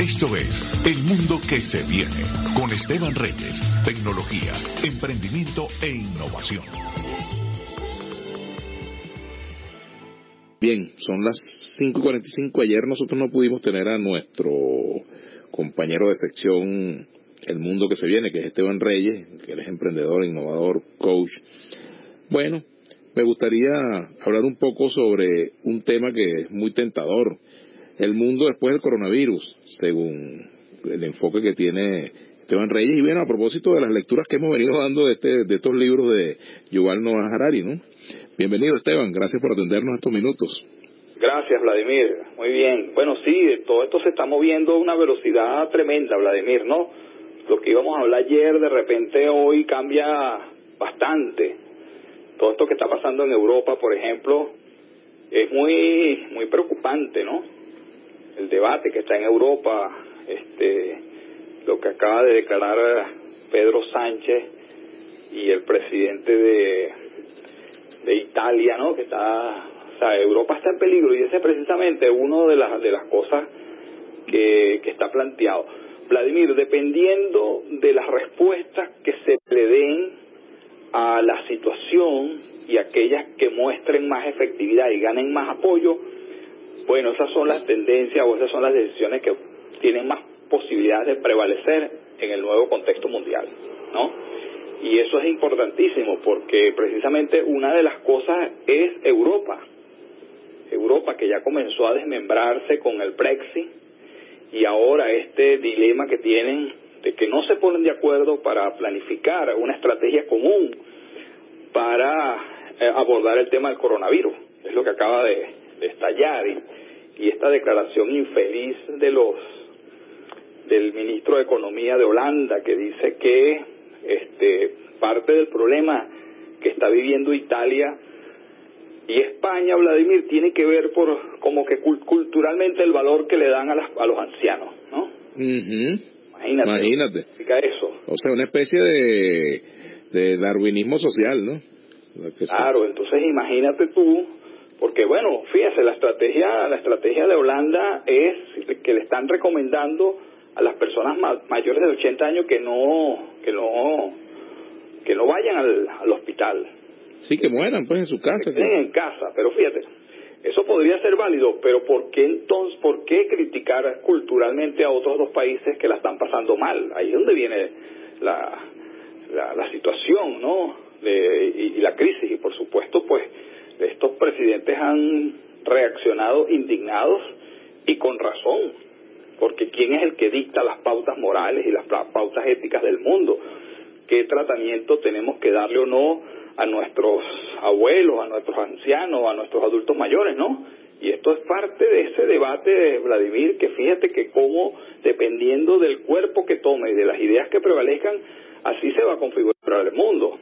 Esto es El Mundo que se viene con Esteban Reyes, tecnología, emprendimiento e innovación. Bien, son las 5.45. Ayer nosotros no pudimos tener a nuestro compañero de sección El Mundo que se viene, que es Esteban Reyes, que él es emprendedor, innovador, coach. Bueno, me gustaría hablar un poco sobre un tema que es muy tentador el mundo después del coronavirus, según el enfoque que tiene Esteban Reyes. Y bueno, a propósito de las lecturas que hemos venido dando de, este, de estos libros de Yuval Noah Harari, ¿no? Bienvenido Esteban, gracias por atendernos estos minutos. Gracias, Vladimir. Muy bien. Bueno, sí, todo esto se está moviendo a una velocidad tremenda, Vladimir, ¿no? Lo que íbamos a hablar ayer, de repente hoy cambia bastante. Todo esto que está pasando en Europa, por ejemplo, es muy, muy preocupante, ¿no? El debate que está en Europa, este, lo que acaba de declarar Pedro Sánchez y el presidente de, de Italia, ¿no? Que está, o sea, Europa está en peligro y ese es precisamente uno de las de las cosas que, que está planteado. Vladimir, dependiendo de las respuestas que se le den a la situación y aquellas que muestren más efectividad y ganen más apoyo, bueno, esas son las tendencias o esas son las decisiones que tienen más posibilidades de prevalecer en el nuevo contexto mundial, ¿no? Y eso es importantísimo porque precisamente una de las cosas es Europa. Europa que ya comenzó a desmembrarse con el Brexit y ahora este dilema que tienen de que no se ponen de acuerdo para planificar una estrategia común para eh, abordar el tema del coronavirus. Es lo que acaba de, estallar y, y esta declaración infeliz de los del ministro de Economía de Holanda que dice que este parte del problema que está viviendo Italia y España, Vladimir, tiene que ver por como que culturalmente el valor que le dan a, las, a los ancianos, ¿no? Imagínate. Imagínate. eso? O sea, una especie de, de darwinismo social, ¿no? Claro, entonces imagínate tú porque bueno, fíjese, la estrategia, la estrategia de Holanda es que le están recomendando a las personas mayores de 80 años que no, que no, que no vayan al, hospital. Sí, que mueran pues en su casa. Que en casa, pero fíjate, eso podría ser válido, pero ¿por qué entonces, por qué criticar culturalmente a otros dos países que la están pasando mal? Ahí es donde viene la, la, situación, ¿no? y, y la crisis, y por supuesto, pues estos presidentes han reaccionado indignados y con razón, porque ¿quién es el que dicta las pautas morales y las pautas éticas del mundo? ¿Qué tratamiento tenemos que darle o no a nuestros abuelos, a nuestros ancianos, a nuestros adultos mayores, no? Y esto es parte de ese debate de Vladimir, que fíjate que como dependiendo del cuerpo que tome y de las ideas que prevalezcan, así se va a configurar el mundo.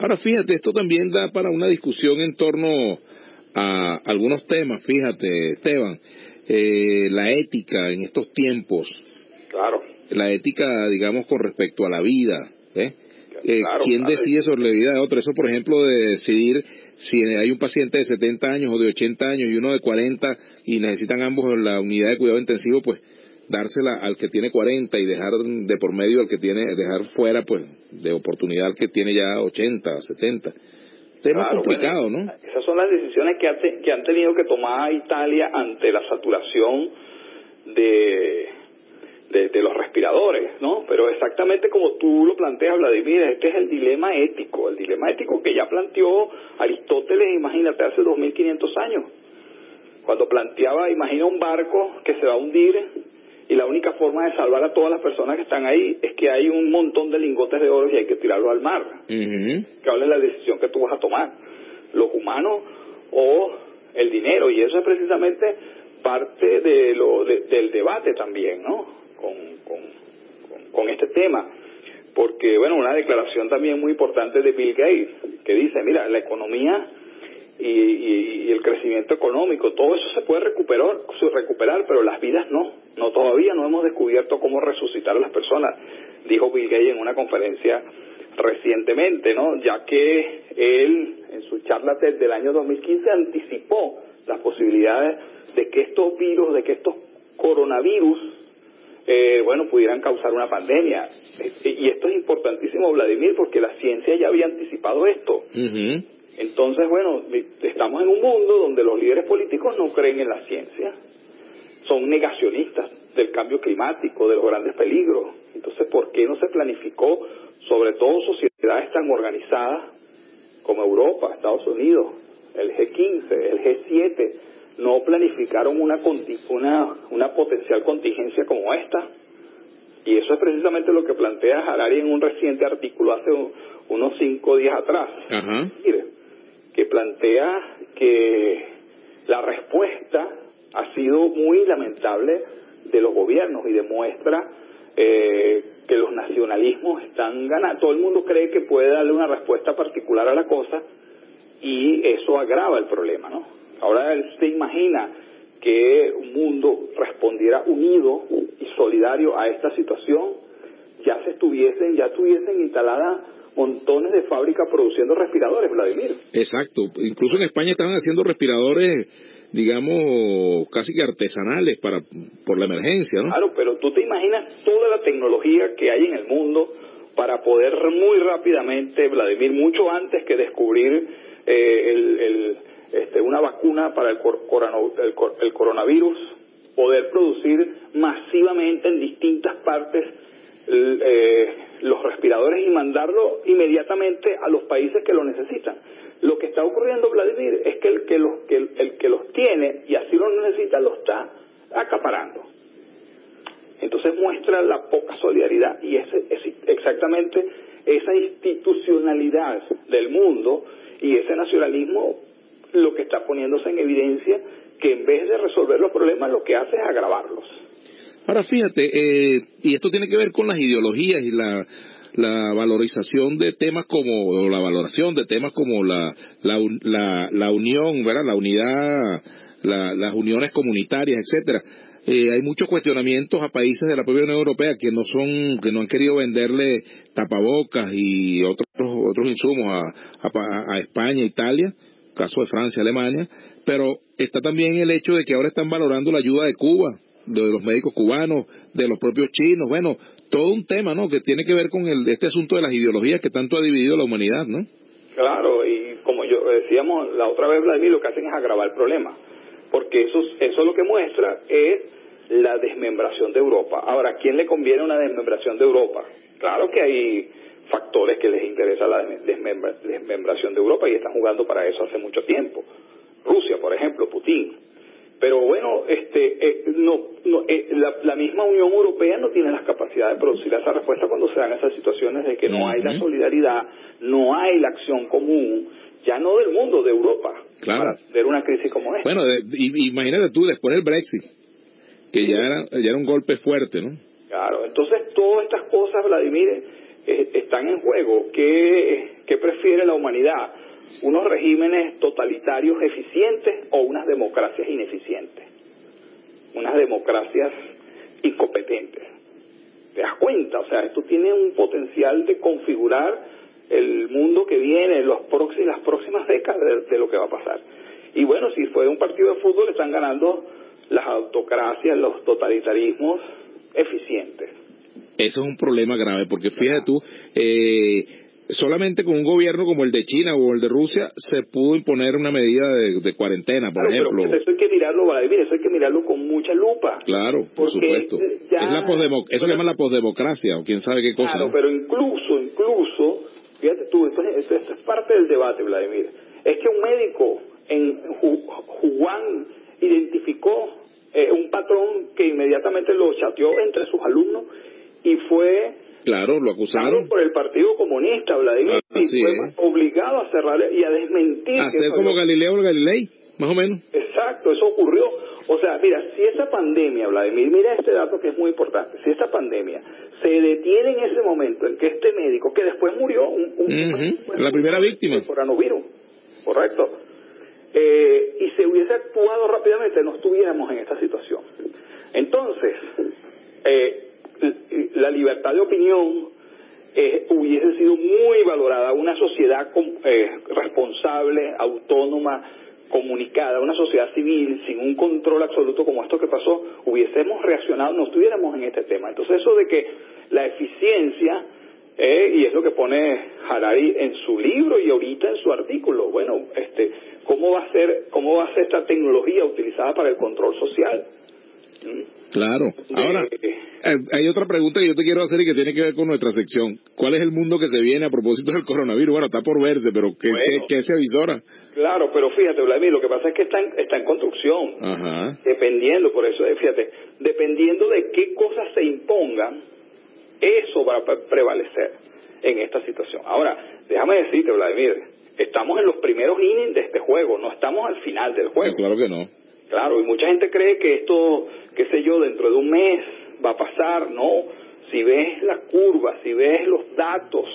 Ahora fíjate, esto también da para una discusión en torno a algunos temas, fíjate, Esteban, eh, la ética en estos tiempos. Claro. La ética, digamos, con respecto a la vida. ¿eh? eh ¿Quién decide sobre la vida de otro? Eso, por ejemplo, de decidir si hay un paciente de 70 años o de 80 años y uno de 40 y necesitan ambos la unidad de cuidado intensivo, pues dársela al que tiene 40 y dejar de por medio al que tiene, dejar fuera pues de oportunidad al que tiene ya 80, 70. Tema complicado, ¿no? Esas son las decisiones que, que han tenido que tomar Italia ante la saturación de, de, los respiradores, ¿no? Pero exactamente como tú lo planteas, Vladimir, este es el dilema ético, el dilema ético que ya planteó Aristóteles, imagínate, hace 2500 años. Cuando planteaba, imagina un barco que se va a hundir y la única forma de salvar a todas las personas que están ahí es que hay un montón de lingotes de oro y hay que tirarlo al mar. Que ¿Cuál es la decisión que tú vas a tomar? ¿Los humanos o el dinero? Y eso es precisamente parte de lo del debate también, ¿no? Con, con, con este tema. Porque, bueno, una declaración también muy importante de Bill Gates, que dice, mira, la economía y, el crecimiento económico, todo eso se puede recuperar, recuperar, pero las vidas no. No todavía no hemos descubierto cómo resucitar a las personas, dijo Bill Gates en una conferencia recientemente, ¿no? Ya que él en su charla del año 2015 anticipó las posibilidades de que estos virus, de que estos coronavirus eh, bueno, pudieran causar una pandemia. Y esto es importantísimo, Vladimir, porque la ciencia ya había anticipado esto. Entonces, bueno, estamos en un mundo donde los líderes políticos no creen en la ciencia, son negacionistas del cambio climático, de los grandes peligros. Entonces, ¿por qué no se planificó, sobre todo sociedades tan organizadas como Europa, Estados Unidos, el G15, el G7, no planificaron una, una, una potencial contingencia como esta? Y eso es precisamente lo que plantea Harari en un reciente artículo hace unos cinco días atrás. Mire, que plantea que la respuesta ha sido muy lamentable de los gobiernos y demuestra eh, que los nacionalismos están ganando. Todo el mundo cree que puede darle una respuesta particular a la cosa y eso agrava el problema, ¿no? Ahora él se imagina que un mundo respondiera unido y solidario a esta situación, ya se estuviesen, ya estuviesen instaladas montones de fábricas produciendo respiradores, Vladimir. Exacto, incluso en España estaban haciendo respiradores digamos, casi que artesanales para por la emergencia, ¿no? Claro, pero tú te imaginas toda la tecnología que hay en el mundo para poder muy rápidamente, Vladimir, mucho antes que descubrir eh, el, este, una vacuna para el, el, coronavirus, poder producir masivamente en distintas partes eh, los respiradores y mandarlo inmediatamente a los países que lo necesitan. Lo que está ocurriendo, Vladimir, es que el que los, que el, que los tiene y así lo necesita lo está acaparando. Entonces muestra la poca solidaridad y es, es exactamente esa institucionalidad del mundo y ese nacionalismo lo que está poniéndose en evidencia que en vez de resolver los problemas lo que hace es agravarlos. Ahora fíjate, eh, y esto tiene que ver con las ideologías y la, la valorización de temas como, o la valoración de temas como la, la, la, unión, ¿verdad? La unidad, las uniones comunitarias, etcétera. Eh, hay muchos cuestionamientos a países de la propia Unión Europea que no son, que no han querido venderle tapabocas y otros, otros insumos a, a, a España, Italia, caso de Francia, Alemania, pero está también el hecho de que ahora están valorando la ayuda de Cuba, de los médicos cubanos, de los propios chinos, bueno, todo un tema, ¿no? Que tiene que ver con el, este asunto de las ideologías que tanto ha dividido la humanidad, ¿no? Claro, y como yo decíamos la otra vez, Vladimir, lo que hacen es agravar el problema, porque eso, eso lo que muestra es la desmembración de Europa. Ahora, ¿a quién le conviene una desmembración de Europa? Claro que hay factores que les interesa la desmembración de Europa y están jugando para eso hace mucho tiempo. Rusia, por ejemplo, Putin pero bueno, este, eh, no, eh, la, misma Unión Europea no tiene las capacidades de producir esa respuesta cuando se dan esas situaciones de que no hay la solidaridad, no hay la acción común, ya no del mundo, de Europa, para ver una crisis como esta. Bueno, imagínate tú después del Brexit, que ya, era, ya era un golpe fuerte, ¿no? Claro, entonces todas estas cosas, Vladimir, eh, están en juego. ¿Qué, ¿Qué prefiere la humanidad? Unos regímenes totalitarios eficientes o unas democracias ineficientes, unas democracias incompetentes. ¿Te das cuenta? O sea, esto tiene un potencial de configurar el mundo que viene, los próximos, las próximas décadas de, lo que va a pasar. Y bueno, si fue un partido de fútbol, están ganando las autocracias, los totalitarismos eficientes. Eso es un problema grave, porque fíjate tú, eh, solamente con un gobierno como el de China o el de Rusia se pudo imponer una medida de, cuarentena, por ejemplo. eso hay que mirarlo, Vladimir, eso hay que mirarlo con mucha lupa. Claro, por supuesto. es la eso se llama la posdemocracia, o quién sabe qué cosa. Claro, pero incluso, incluso, fíjate tú, esto, es parte del debate, Vladimir, es que un médico en Wuhan identificó eh, un patrón que inmediatamente lo chateó entre sus alumnos y fue Claro, lo acusaron. por el Partido Comunista, Vladimir, y fue obligado a cerrar y a desmentir. Hacer como Galileo o Galilei, más o menos. Exacto, eso ocurrió. O sea, mira, si esa pandemia, Vladimir, mira este dato que es muy importante, si esta pandemia se detiene en ese momento en que este médico, que después murió, un, la primera víctima. coronavirus, correcto, eh, y se hubiese actuado rápidamente, no estuviéramos en esta situación. Entonces, eh, la libertad de opinión eh, hubiese sido muy valorada. Una sociedad eh, responsable, autónoma, comunicada, una sociedad civil sin un control absoluto como esto que pasó, hubiésemos reaccionado, no estuviéramos en este tema. Entonces eso de que la eficiencia, eh, y es lo que pone Harari en su libro y ahorita en su artículo, bueno, este, ¿cómo va a ser, cómo va a ser esta tecnología utilizada para el control social? Claro. Ahora, eh, hay otra pregunta que yo te quiero hacer y que tiene que ver con nuestra sección. ¿Cuál es el mundo que se viene a propósito del coronavirus? Bueno, está por verse, pero ¿qué, qué, se avisora? Claro, pero fíjate, Vladimir, lo que pasa es que está en, está en construcción. Ajá. Dependiendo, por eso, eh, fíjate, dependiendo de qué cosas se impongan, eso va a prevalecer en esta situación. Ahora, déjame decirte, Vladimir, estamos en los primeros innings de este juego, no estamos al final del juego. claro que no. Claro, y mucha gente cree que esto, qué sé yo, dentro de un mes va a pasar, no. Si ves la curva, si ves los datos,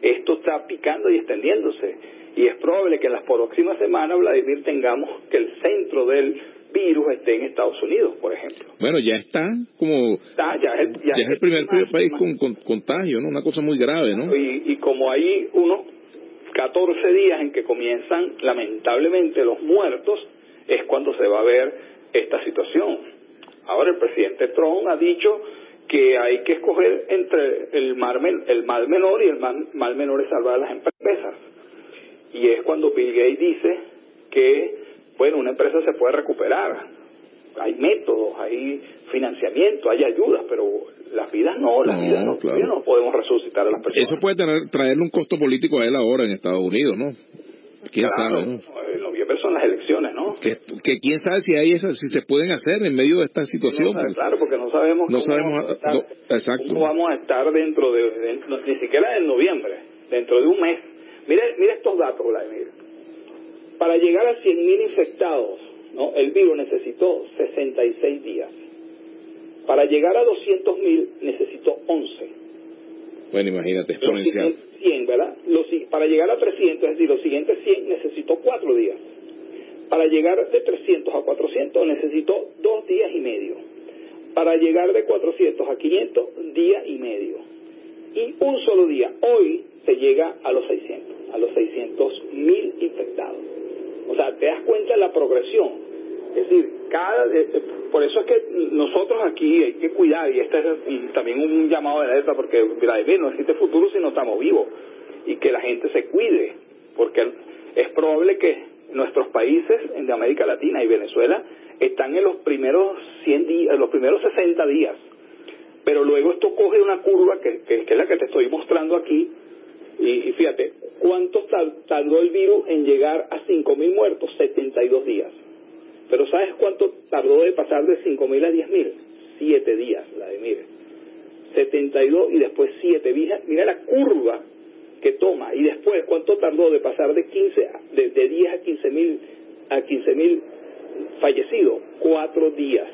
esto está picando y extendiéndose. Y es probable que en las próximas semanas, Vladimir, tengamos que el centro del virus esté en Estados Unidos, por ejemplo. Bueno, ya está como... ya, es el, primer, país con, contagio, ¿no? Una cosa muy grave, ¿no? Y, y como hay unos 14 días en que comienzan, lamentablemente, los muertos, es cuando se va a ver esta situación. Ahora el presidente Trump ha dicho que hay que escoger entre el mal, el mal menor y el mal, mal menor es salvar a las empresas. Y es cuando Bill Gates dice que, bueno, una empresa se puede recuperar. Hay métodos, hay financiamiento, hay ayudas, pero las vidas no, las vidas no, no podemos resucitar a las personas. Eso puede tener, traerle un costo político a él ahora en Estados Unidos, ¿no? ¿Quién sabe? ¿no? Son las elecciones, ¿no? Que, quién sabe si hay esas, si se pueden hacer en medio de esta situación. claro, porque no sabemos. No sabemos. Vamos a estar, exacto. vamos a estar dentro de, ni siquiera en noviembre, dentro de un mes. Mire, mire estos datos, Vladimir. Para llegar a 100.000 infectados, ¿no? El virus necesitó 66 días. Para llegar a 200.000 necesitó 11. Bueno, imagínate, exponencial. 100, ¿verdad? para llegar a 300, es decir, los siguientes 100 necesitó 4 días. Para llegar de 300 a 400 necesitó 2 días y medio. Para llegar de 400 a 500, día y medio. Y un solo día. Hoy se llega a los 600, a los 600 mil infectados. O sea, te das cuenta de la progresión. Es decir, cada, eh, eh, por eso es que nosotros aquí hay que cuidar, y este es también un llamado de alerta, porque Vladimir no existe futuro si no estamos vivos, y que la gente se cuide, porque es probable que nuestros países de América Latina y Venezuela están en los primeros 100 días, los primeros 60 días. Pero luego esto coge una curva que, que, es la que te estoy mostrando aquí. Y, fíjate, ¿cuánto tardó el virus en llegar a 5.000 muertos? 72 días. Pero ¿sabes cuánto tardó de pasar de 5.000 a 10.000? Siete días, la de mire. 72 y después 7. Mira, mira la curva que toma. Y después cuánto tardó de pasar de 15 de, de 10 a 15 mil a 15 mil fallecidos cuatro días.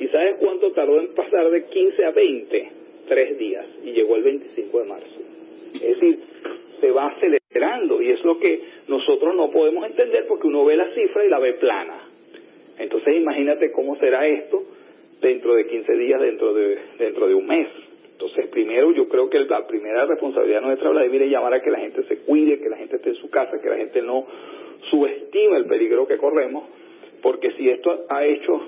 Y sabes cuánto tardó en pasar de 15 a 20 tres días. Y llegó el 25 de marzo. Es decir se va acelerando. Y es lo que nosotros no podemos entender porque uno ve la cifra y la ve plana. Entonces imagínate cómo será esto dentro de 15 días dentro de dentro de un mes entonces, primero, yo creo que la primera responsabilidad nuestra, Vladimir, es llamar a que la gente se cuide, que la gente esté en su casa, que la gente no subestime el peligro que corremos, porque si esto ha hecho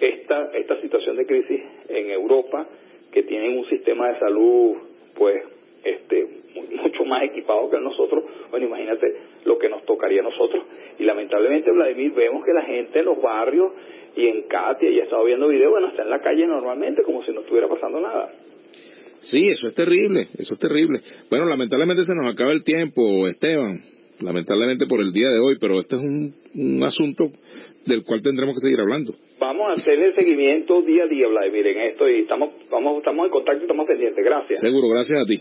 esta, esta situación de crisis en Europa, que tienen un sistema de salud, pues, este, mucho más equipado que nosotros, bueno, imagínate lo que nos tocaría a nosotros. Y lamentablemente, Vladimir, vemos que la gente en los barrios y en Katia, y he estado viendo videos, bueno, está en la calle normalmente como si no estuviera pasando nada. Sí, eso es terrible, eso es terrible. Bueno, lamentablemente se nos acaba el tiempo, Esteban, lamentablemente por el día de hoy, pero este es un, un asunto del cual tendremos que seguir hablando. Vamos a hacer el seguimiento día a día, Vladimir, en esto y estamos, vamos, estamos en contacto y estamos pendientes. Gracias. Seguro, gracias a ti.